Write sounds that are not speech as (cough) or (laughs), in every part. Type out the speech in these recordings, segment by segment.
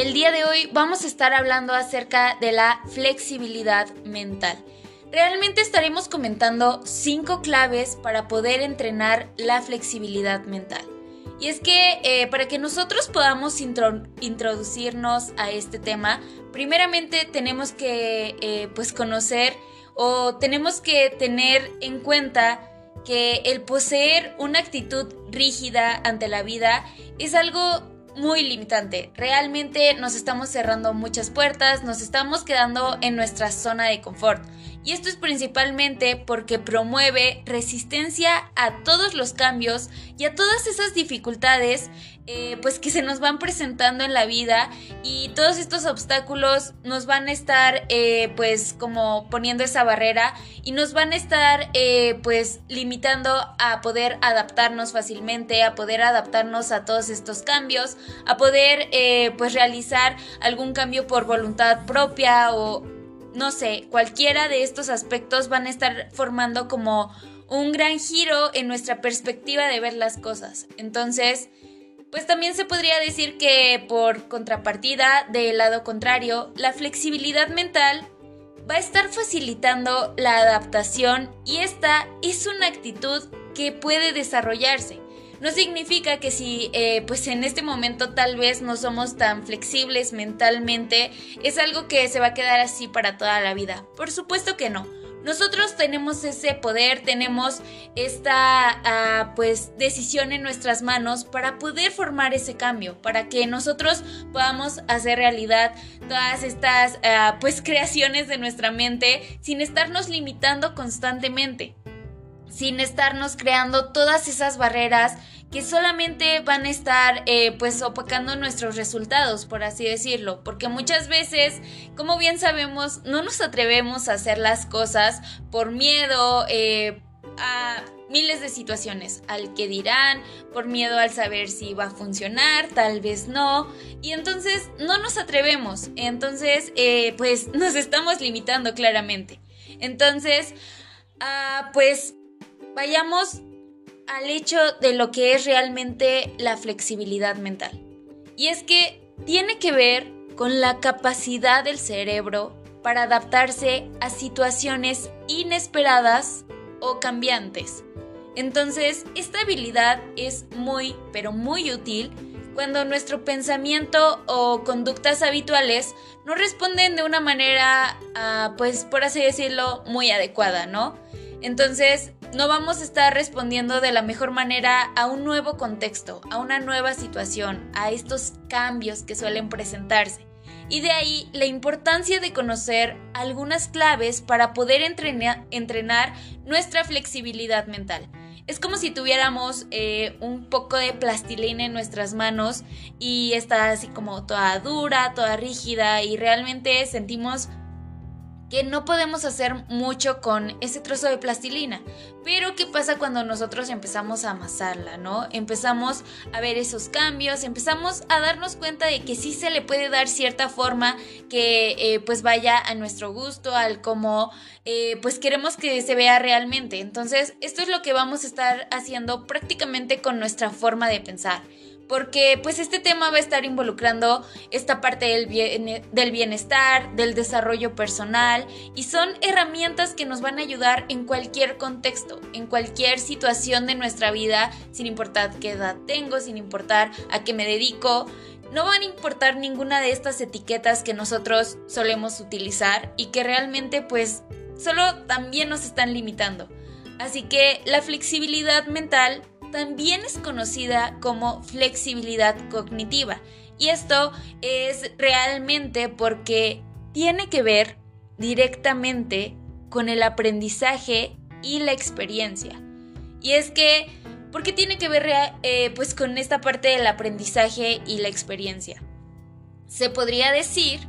el día de hoy vamos a estar hablando acerca de la flexibilidad mental. Realmente estaremos comentando cinco claves para poder entrenar la flexibilidad mental. Y es que eh, para que nosotros podamos introducirnos a este tema, primeramente tenemos que eh, pues conocer o tenemos que tener en cuenta que el poseer una actitud rígida ante la vida es algo muy limitante. Realmente nos estamos cerrando muchas puertas, nos estamos quedando en nuestra zona de confort. Y esto es principalmente porque promueve resistencia a todos los cambios y a todas esas dificultades eh, pues que se nos van presentando en la vida. Y todos estos obstáculos nos van a estar eh, pues como poniendo esa barrera y nos van a estar eh, pues limitando a poder adaptarnos fácilmente, a poder adaptarnos a todos estos cambios, a poder pues realizar algún cambio por voluntad propia o no sé, cualquiera de estos aspectos van a estar formando como un gran giro en nuestra perspectiva de ver las cosas. Entonces, pues también se podría decir que por contrapartida, del lado contrario, la flexibilidad mental va a estar facilitando la adaptación y esta es una actitud que puede desarrollarse. No significa que si eh, pues en este momento tal vez no somos tan flexibles mentalmente, es algo que se va a quedar así para toda la vida. Por supuesto que no. Nosotros tenemos ese poder, tenemos esta ah, pues decisión en nuestras manos para poder formar ese cambio, para que nosotros podamos hacer realidad todas estas ah, pues creaciones de nuestra mente sin estarnos limitando constantemente sin estarnos creando todas esas barreras que solamente van a estar eh, pues opacando nuestros resultados, por así decirlo, porque muchas veces, como bien sabemos, no nos atrevemos a hacer las cosas por miedo eh, a miles de situaciones, al que dirán, por miedo al saber si va a funcionar, tal vez no, y entonces no nos atrevemos, entonces eh, pues (laughs) nos estamos limitando claramente. Entonces, ah, pues vayamos al hecho de lo que es realmente la flexibilidad mental. Y es que tiene que ver con la capacidad del cerebro para adaptarse a situaciones inesperadas o cambiantes. Entonces, esta habilidad es muy, pero muy útil cuando nuestro pensamiento o conductas habituales no responden de una manera, ah, pues por así decirlo, muy adecuada, ¿no? Entonces, no vamos a estar respondiendo de la mejor manera a un nuevo contexto, a una nueva situación, a estos cambios que suelen presentarse. Y de ahí la importancia de conocer algunas claves para poder entrenar, nuestra flexibilidad mental. Es como si tuviéramos eh, un poco de plastilina en nuestras manos y está así como toda dura, toda rígida y realmente sentimos que no podemos hacer mucho con ese trozo de plastilina. Pero ¿qué pasa cuando nosotros empezamos a amasarla, no? Empezamos a ver esos cambios, empezamos a darnos cuenta de que sí se le puede dar cierta forma que eh, pues vaya a nuestro gusto, al como eh, pues queremos que se vea realmente. Entonces, esto es lo que vamos a estar haciendo prácticamente con nuestra forma de pensar porque pues este tema va a estar involucrando esta parte del, del bienestar, del desarrollo personal y son herramientas que nos van a ayudar en cualquier contexto, en cualquier situación de nuestra vida, sin importar qué edad tengo, sin importar a qué me dedico. No van a importar ninguna de estas etiquetas que nosotros solemos utilizar y que realmente pues solo también nos están limitando. Así que la flexibilidad mental también es conocida como flexibilidad cognitiva. Y esto es realmente porque tiene que ver directamente con el aprendizaje y la experiencia. Y es que, ¿por qué tiene que ver eh, pues con esta parte del aprendizaje y la experiencia? Se podría decir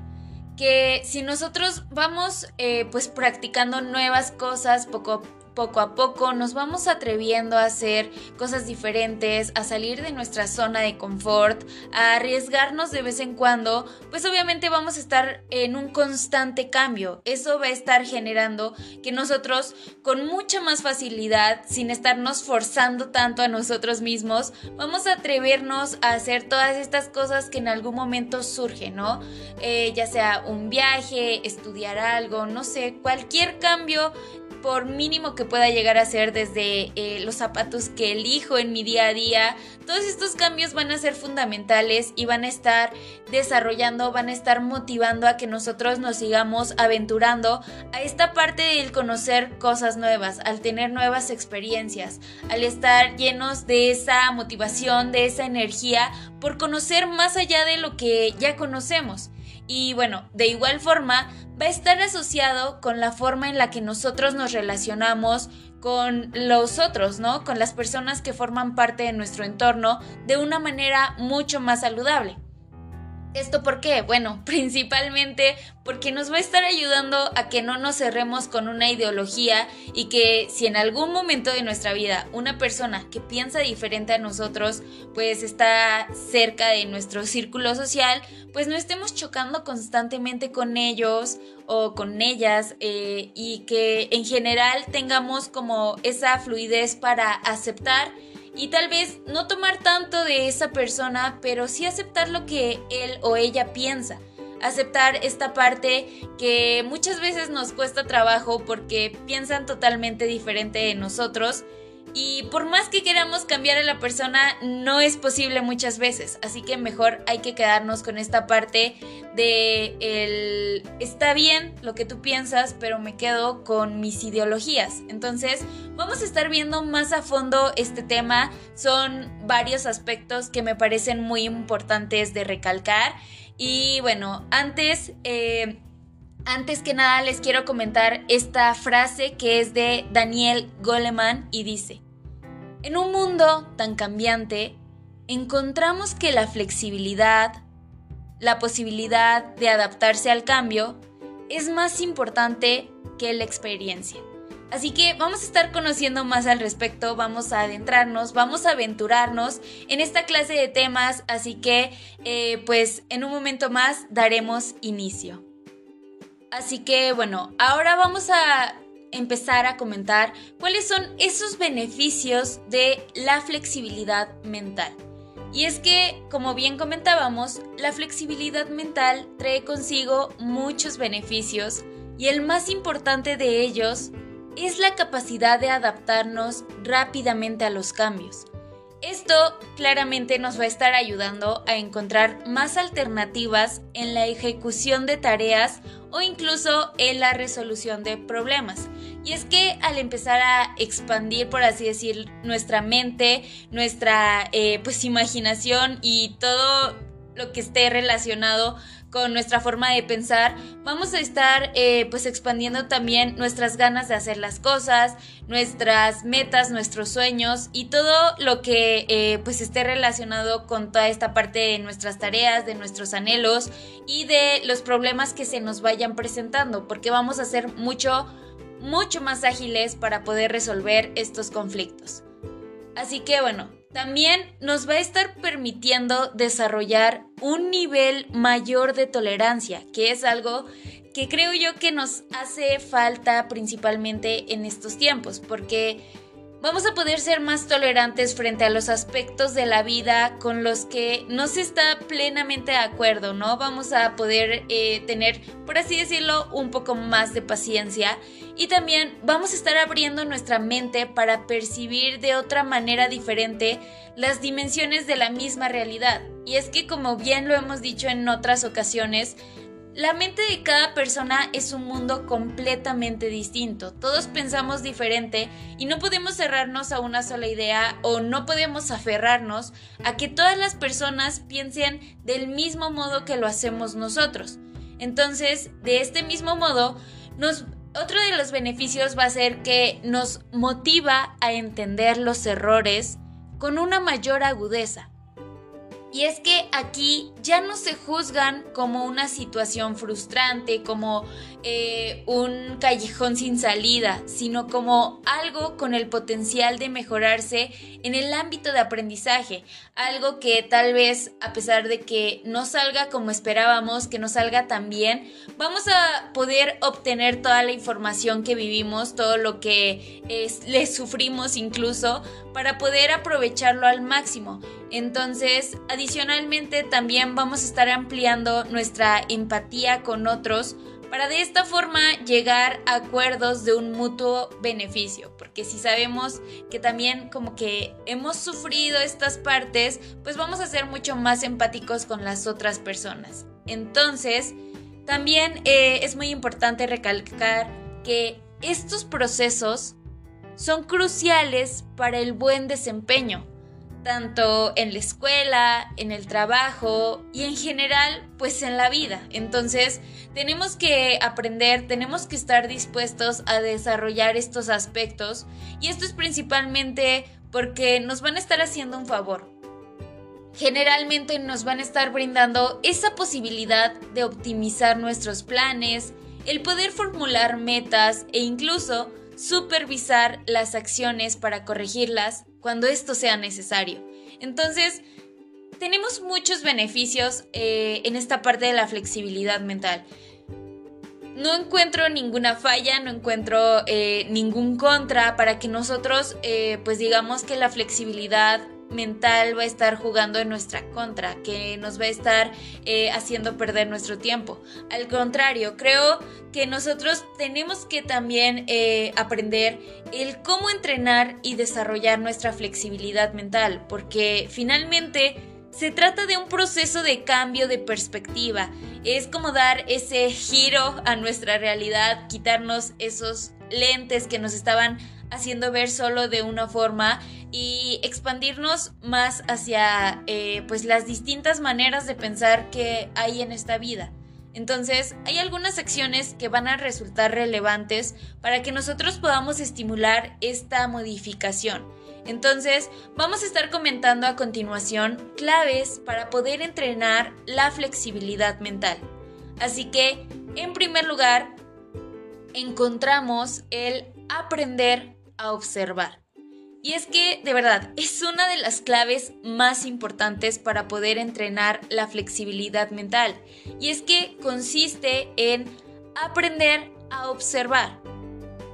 que si nosotros vamos eh, pues practicando nuevas cosas poco poco a poco nos vamos atreviendo a hacer cosas diferentes, a salir de nuestra zona de confort, a arriesgarnos de vez en cuando, pues obviamente vamos a estar en un constante cambio. Eso va a estar generando que nosotros con mucha más facilidad, sin estarnos forzando tanto a nosotros mismos, vamos a atrevernos a hacer todas estas cosas que en algún momento surgen, ¿no? Eh, ya sea un viaje, estudiar algo, no sé, cualquier cambio por mínimo que pueda llegar a ser desde eh, los zapatos que elijo en mi día a día, todos estos cambios van a ser fundamentales y van a estar desarrollando, van a estar motivando a que nosotros nos sigamos aventurando a esta parte del conocer cosas nuevas, al tener nuevas experiencias, al estar llenos de esa motivación, de esa energía por conocer más allá de lo que ya conocemos. Y bueno, de igual forma va a estar asociado con la forma en la que nosotros nos relacionamos con los otros, ¿no? Con las personas que forman parte de nuestro entorno de una manera mucho más saludable. ¿Esto por qué? Bueno, (laughs) principalmente porque nos va a estar ayudando a que no nos cerremos con una ideología y que si en algún momento de nuestra vida una persona que piensa diferente a nosotros pues está cerca de nuestro círculo social, pues no estemos chocando constantemente con ellos o con ellas eh, y que en general tengamos como esa fluidez para aceptar y tal vez no tomar tanto de esa persona, pero sí aceptar lo que él o ella piensa. Aceptar esta parte que muchas veces nos cuesta trabajo porque piensan totalmente diferente de nosotros y por más que queramos cambiar a la persona, no es posible muchas veces. Así que mejor hay que quedarnos con esta parte de el está bien lo que tú piensas, pero me quedo con mis ideologías. Entonces, vamos a estar viendo más a fondo este tema. Son varios aspectos que me parecen muy importantes de recalcar. Y bueno, antes... Eh, antes que nada les quiero comentar esta frase que es de Daniel Goleman y dice, en un mundo tan cambiante, encontramos que la flexibilidad, la posibilidad de adaptarse al cambio, es más importante que la experiencia. Así que vamos a estar conociendo más al respecto, vamos a adentrarnos, vamos a aventurarnos en esta clase de temas, así que eh, pues en un momento más daremos inicio. Así que bueno, ahora vamos a empezar a comentar cuáles son esos beneficios de la flexibilidad mental. Y es que, como bien comentábamos, la flexibilidad mental trae consigo muchos beneficios y el más importante de ellos es la capacidad de adaptarnos rápidamente a los cambios. Esto claramente nos va a estar ayudando a encontrar más alternativas en la ejecución de tareas o incluso en la resolución de problemas. Y es que al empezar a expandir, por así decir, nuestra mente, nuestra eh, pues imaginación y todo lo que esté relacionado con nuestra forma de pensar, vamos a estar eh, pues expandiendo también nuestras ganas de hacer las cosas, nuestras metas, nuestros sueños y todo lo que eh, pues esté relacionado con toda esta parte de nuestras tareas, de nuestros anhelos y de los problemas que se nos vayan presentando, porque vamos a ser mucho, mucho más ágiles para poder resolver estos conflictos. Así que bueno, también nos va a estar permitiendo desarrollar un nivel mayor de tolerancia, que es algo que creo yo que nos hace falta principalmente en estos tiempos, porque vamos a poder ser más tolerantes frente a los aspectos de la vida con los que no se está plenamente de acuerdo, ¿no? Vamos a poder eh, tener, por así decirlo, un poco más de paciencia y también vamos a estar abriendo nuestra mente para percibir de otra manera diferente las dimensiones de la misma realidad. Y es que como bien lo hemos dicho en otras ocasiones, la mente de cada persona es un mundo completamente distinto. Todos pensamos diferente y no podemos cerrarnos a una sola idea o no podemos aferrarnos a que todas las personas piensen del mismo modo que lo hacemos nosotros. Entonces, de este mismo modo, nos otro de los beneficios va a ser que nos motiva a entender los errores con una mayor agudeza. Y es que aquí ya no se juzgan como una situación frustrante, como eh, un callejón sin salida, sino como algo con el potencial de mejorarse en el ámbito de aprendizaje. Algo que tal vez, a pesar de que no salga como esperábamos, que no salga tan bien, vamos a poder obtener toda la información que vivimos, todo lo que le sufrimos incluso, para poder aprovecharlo al máximo. Entonces, adicionalmente también vamos a estar ampliando nuestra empatía con otros para de esta forma llegar a acuerdos de un mutuo beneficio, porque si sabemos que también como que hemos sufrido estas partes, pues vamos a ser mucho más empáticos con las otras personas. Entonces, también eh, es muy importante recalcar que estos procesos son cruciales para el buen desempeño tanto en la escuela, en el trabajo y en general, pues en la vida. Entonces, tenemos que aprender, tenemos que estar dispuestos a desarrollar estos aspectos y esto es principalmente porque nos van a estar haciendo un favor. Generalmente nos van a estar brindando esa posibilidad de optimizar nuestros planes, el poder formular metas e incluso supervisar las acciones para corregirlas cuando esto sea necesario. Entonces, tenemos muchos beneficios eh, en esta parte de la flexibilidad mental. No encuentro ninguna falla, no encuentro eh, ningún contra para que nosotros, eh, pues digamos que la flexibilidad mental va a estar jugando en nuestra contra, que nos va a estar eh, haciendo perder nuestro tiempo. Al contrario, creo que nosotros tenemos que también eh, aprender el cómo entrenar y desarrollar nuestra flexibilidad mental, porque finalmente se trata de un proceso de cambio de perspectiva. Es como dar ese giro a nuestra realidad, quitarnos esos lentes que nos estaban haciendo ver solo de una forma y expandirnos más hacia eh, pues las distintas maneras de pensar que hay en esta vida. Entonces, hay algunas acciones que van a resultar relevantes para que nosotros podamos estimular esta modificación. Entonces, vamos a estar comentando a continuación claves para poder entrenar la flexibilidad mental. Así que, en primer lugar, encontramos el aprender a observar. Y es que, de verdad, es una de las claves más importantes para poder entrenar la flexibilidad mental. Y es que consiste en aprender a observar.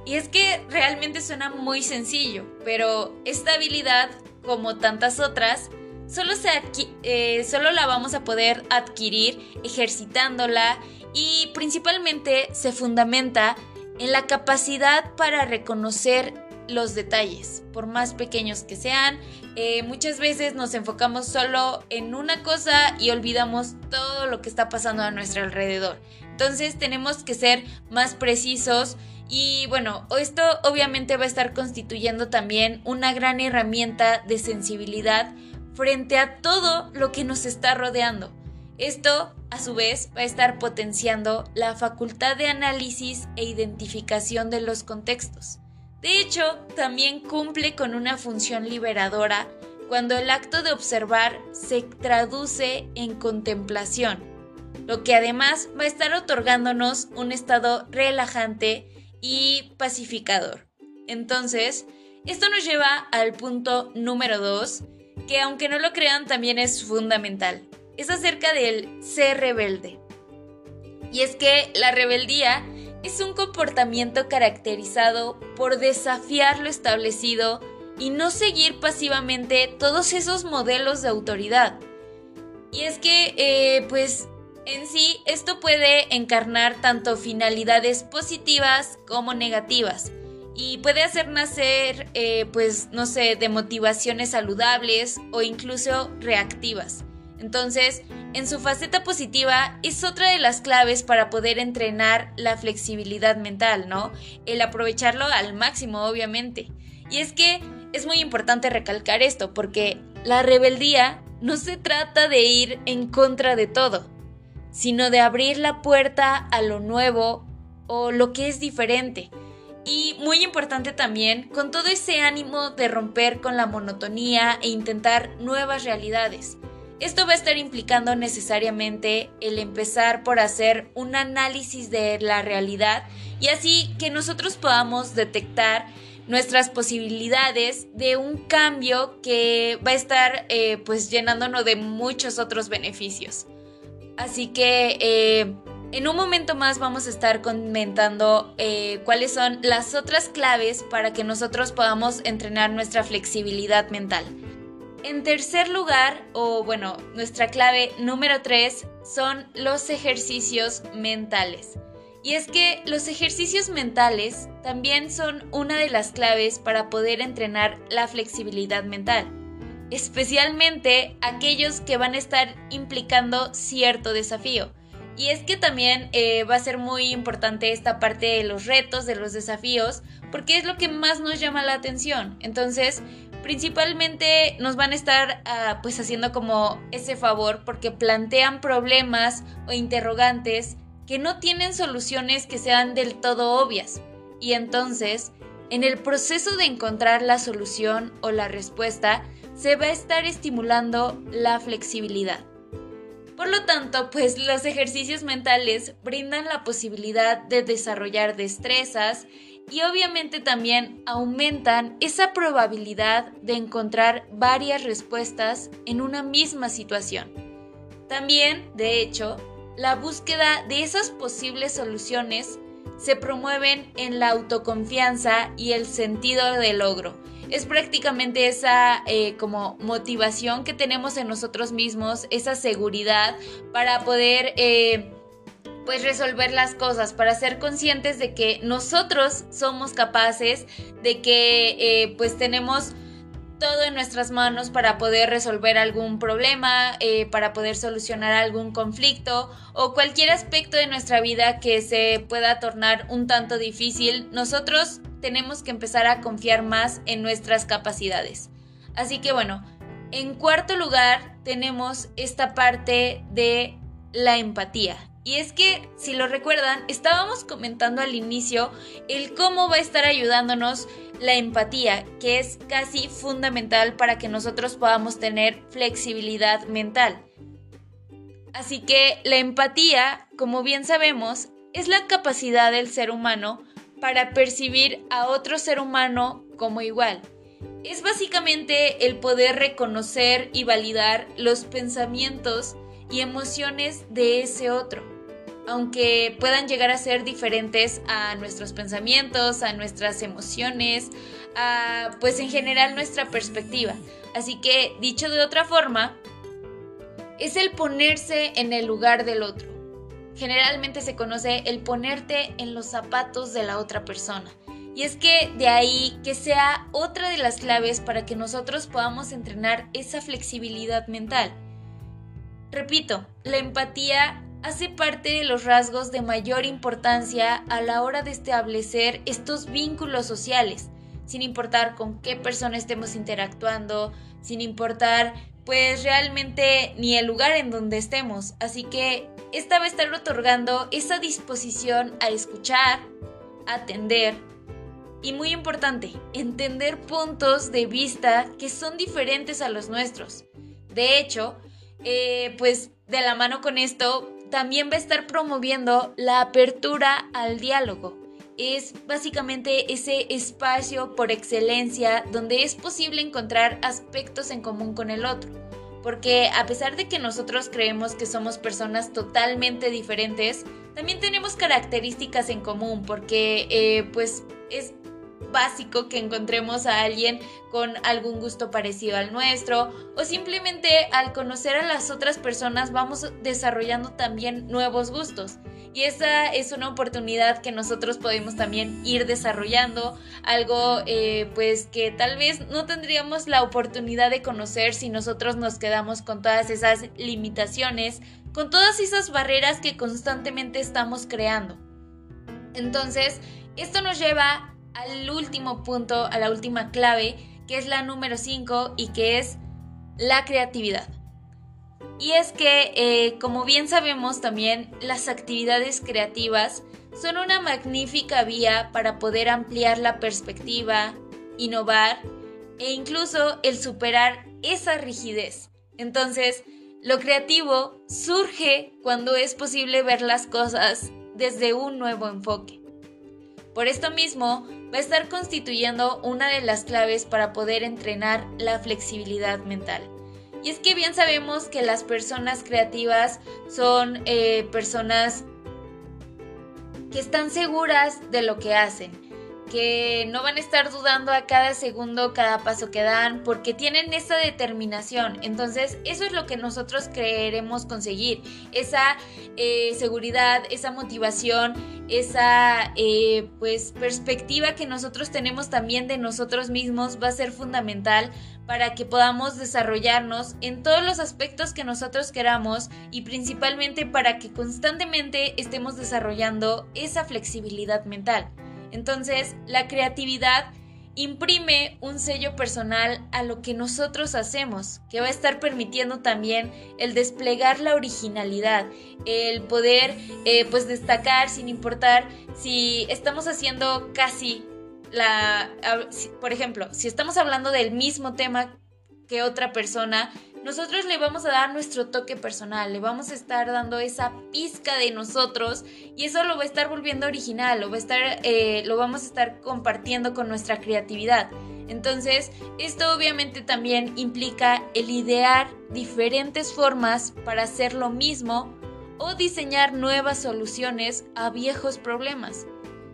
Y es que realmente suena muy sencillo, pero esta habilidad, como tantas otras, solo, se eh, solo la vamos a poder adquirir ejercitándola y principalmente se fundamenta en la capacidad para reconocer los detalles, por más pequeños que sean. Eh, muchas veces nos enfocamos solo en una cosa y olvidamos todo lo que está pasando a nuestro alrededor. Entonces tenemos que ser más precisos y bueno, esto obviamente va a estar constituyendo también una gran herramienta de sensibilidad frente a todo lo que nos está rodeando. Esto, a su vez, va a estar potenciando la facultad de análisis e identificación de los contextos. De hecho, también cumple con una función liberadora cuando el acto de observar se traduce en contemplación, lo que además va a estar otorgándonos un estado relajante y pacificador. Entonces, esto nos lleva al punto número 2, que aunque no lo crean también es fundamental. Es acerca del ser rebelde. Y es que la rebeldía es un comportamiento caracterizado por desafiar lo establecido y no seguir pasivamente todos esos modelos de autoridad. Y es que, eh, pues, en sí, esto puede encarnar tanto finalidades positivas como negativas. Y puede hacer nacer, eh, pues, no sé, de motivaciones saludables o incluso reactivas. Entonces, en su faceta positiva es otra de las claves para poder entrenar la flexibilidad mental, ¿no? El aprovecharlo al máximo, obviamente. Y es que es muy importante recalcar esto, porque la rebeldía no se trata de ir en contra de todo, sino de abrir la puerta a lo nuevo o lo que es diferente. Y muy importante también, con todo ese ánimo de romper con la monotonía e intentar nuevas realidades. Esto va a estar implicando necesariamente el empezar por hacer un análisis de la realidad y así que nosotros podamos detectar nuestras posibilidades de un cambio que va a estar eh, pues llenándonos de muchos otros beneficios. Así que eh, en un momento más vamos a estar comentando eh, cuáles son las otras claves para que nosotros podamos entrenar nuestra flexibilidad mental. En tercer lugar, o bueno, nuestra clave número 3 son los ejercicios mentales. Y es que los ejercicios mentales también son una de las claves para poder entrenar la flexibilidad mental, especialmente aquellos que van a estar implicando cierto desafío. Y es que también eh, va a ser muy importante esta parte de los retos, de los desafíos, porque es lo que más nos llama la atención. Entonces, principalmente nos van a estar ah, pues haciendo como ese favor porque plantean problemas o interrogantes que no tienen soluciones que sean del todo obvias. Y entonces, en el proceso de encontrar la solución o la respuesta, se va a estar estimulando la flexibilidad. Por lo tanto, pues los ejercicios mentales brindan la posibilidad de desarrollar destrezas y obviamente también aumentan esa probabilidad de encontrar varias respuestas en una misma situación. También, de hecho, la búsqueda de esas posibles soluciones se promueven en la autoconfianza y el sentido de logro. Es prácticamente esa eh, como motivación que tenemos en nosotros mismos, esa seguridad para poder eh, pues resolver las cosas, para ser conscientes de que nosotros somos capaces, de que eh, pues tenemos todo en nuestras manos para poder resolver algún problema, eh, para poder solucionar algún conflicto o cualquier aspecto de nuestra vida que se pueda tornar un tanto difícil, nosotros tenemos que empezar a confiar más en nuestras capacidades. Así que bueno, en cuarto lugar tenemos esta parte de la empatía. Y es que, si lo recuerdan, estábamos comentando al inicio el cómo va a estar ayudándonos la empatía, que es casi fundamental para que nosotros podamos tener flexibilidad mental. Así que la empatía, como bien sabemos, es la capacidad del ser humano para percibir a otro ser humano como igual. Es básicamente el poder reconocer y validar los pensamientos y emociones de ese otro aunque puedan llegar a ser diferentes a nuestros pensamientos, a nuestras emociones, a pues en general nuestra perspectiva. Así que, dicho de otra forma, es el ponerse en el lugar del otro. Generalmente se conoce el ponerte en los zapatos de la otra persona. Y es que de ahí que sea otra de las claves para que nosotros podamos entrenar esa flexibilidad mental. Repito, la empatía hace parte de los rasgos de mayor importancia a la hora de establecer estos vínculos sociales, sin importar con qué persona estemos interactuando, sin importar pues realmente ni el lugar en donde estemos. Así que esta va a estar otorgando esa disposición a escuchar, atender y muy importante, entender puntos de vista que son diferentes a los nuestros. De hecho, eh, pues de la mano con esto también va a estar promoviendo la apertura al diálogo. Es básicamente ese espacio por excelencia donde es posible encontrar aspectos en común con el otro. Porque a pesar de que nosotros creemos que somos personas totalmente diferentes, también tenemos características en común porque eh, pues es básico que encontremos a alguien con algún gusto parecido al nuestro o simplemente al conocer a las otras personas vamos desarrollando también nuevos gustos. Y esa es una oportunidad que nosotros podemos también ir desarrollando, algo eh, pues que tal vez no tendríamos la oportunidad de conocer si nosotros nos quedamos con todas esas limitaciones, con todas esas barreras que constantemente estamos creando. Entonces, esto nos lleva al último punto, a la última clave, que es la número 5 y que es la creatividad. Y es que, eh, como bien sabemos también, las actividades creativas son una magnífica vía para poder ampliar la perspectiva, innovar e incluso el superar esa rigidez. Entonces, Lo creativo surge cuando es posible ver las cosas desde un nuevo enfoque. Por esto mismo, va a estar constituyendo una de las claves para poder entrenar la flexibilidad mental. Y es que bien sabemos que las personas creativas son eh, personas que están seguras de lo que hacen, que no van a estar dudando a cada segundo, cada paso que dan, porque tienen esa determinación. Entonces, eso es lo que nosotros queremos conseguir, esa eh, seguridad, esa motivación, esa eh, pues perspectiva que nosotros tenemos también de nosotros mismos va a ser fundamental para que podamos desarrollarnos en todos los aspectos que nosotros queramos y principalmente para que constantemente estemos desarrollando esa flexibilidad mental. Entonces, la creatividad imprime un sello personal a lo que nosotros hacemos, que va a estar permitiendo también el desplegar la originalidad, el poder eh, pues destacar sin importar si estamos haciendo casi la, por ejemplo, si estamos hablando del mismo tema que otra persona, nosotros le vamos a dar nuestro toque personal, le vamos a estar dando esa pizca de nosotros y eso lo va a estar volviendo original, lo, va a estar, eh, lo vamos a estar compartiendo con nuestra creatividad. Entonces, esto obviamente también implica el idear diferentes formas para hacer lo mismo o diseñar nuevas soluciones a viejos problemas,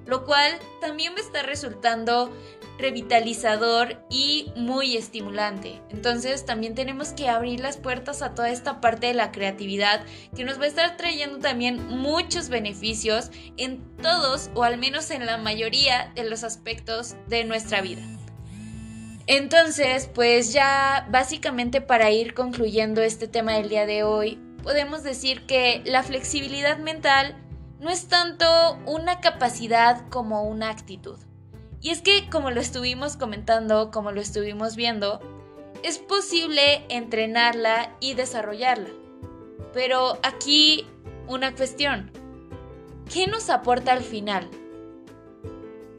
lo cual también me está resultando revitalizador y muy estimulante. Entonces también tenemos que abrir las puertas a toda esta parte de la creatividad que nos va a estar trayendo también muchos beneficios en todos o al menos en la mayoría de los aspectos de nuestra vida. Entonces, pues ya básicamente para ir concluyendo este tema del día de hoy, podemos decir que la flexibilidad mental no es tanto una capacidad como una actitud. Y es que, como lo estuvimos comentando, como lo estuvimos viendo, es posible entrenarla y desarrollarla. Pero aquí una cuestión. ¿Qué nos aporta al final?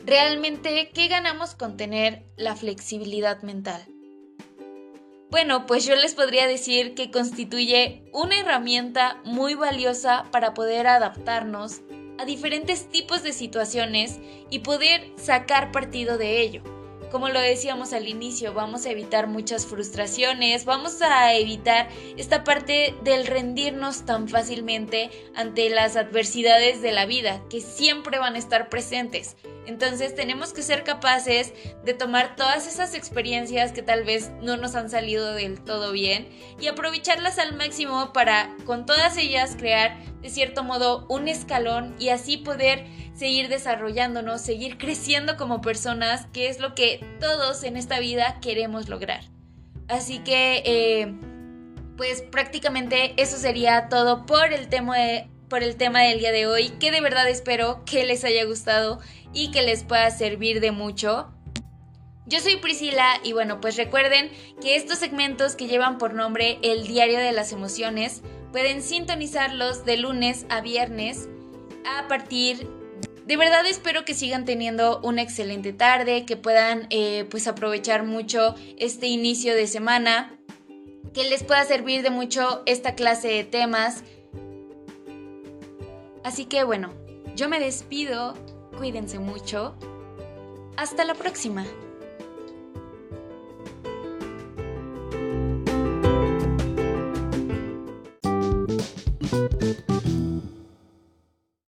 ¿Realmente qué ganamos con tener la flexibilidad mental? Bueno, pues yo les podría decir que constituye una herramienta muy valiosa para poder adaptarnos a diferentes tipos de situaciones y poder sacar partido de ello. Como lo decíamos al inicio, vamos a evitar muchas frustraciones, vamos a evitar esta parte del rendirnos tan fácilmente ante las adversidades de la vida, que siempre van a estar presentes. Entonces tenemos que ser capaces de tomar todas esas experiencias que tal vez no nos han salido del todo bien y aprovecharlas al máximo para con todas ellas crear de cierto modo un escalón y así poder seguir desarrollándonos, seguir creciendo como personas, que es lo que todos en esta vida queremos lograr. Así que, eh, pues prácticamente eso sería todo por el tema por el tema del día de hoy, que de verdad espero que les haya gustado y que les pueda servir de mucho. Yo soy Priscila y bueno, pues recuerden que estos segmentos que llevan por nombre El Diario de las Emociones pueden sintonizarlos de lunes a viernes a partir de verdad espero que sigan teniendo una excelente tarde, que puedan eh, pues aprovechar mucho este inicio de semana, que les pueda servir de mucho esta clase de temas Así que bueno, yo me despido, cuídense mucho. Hasta la próxima.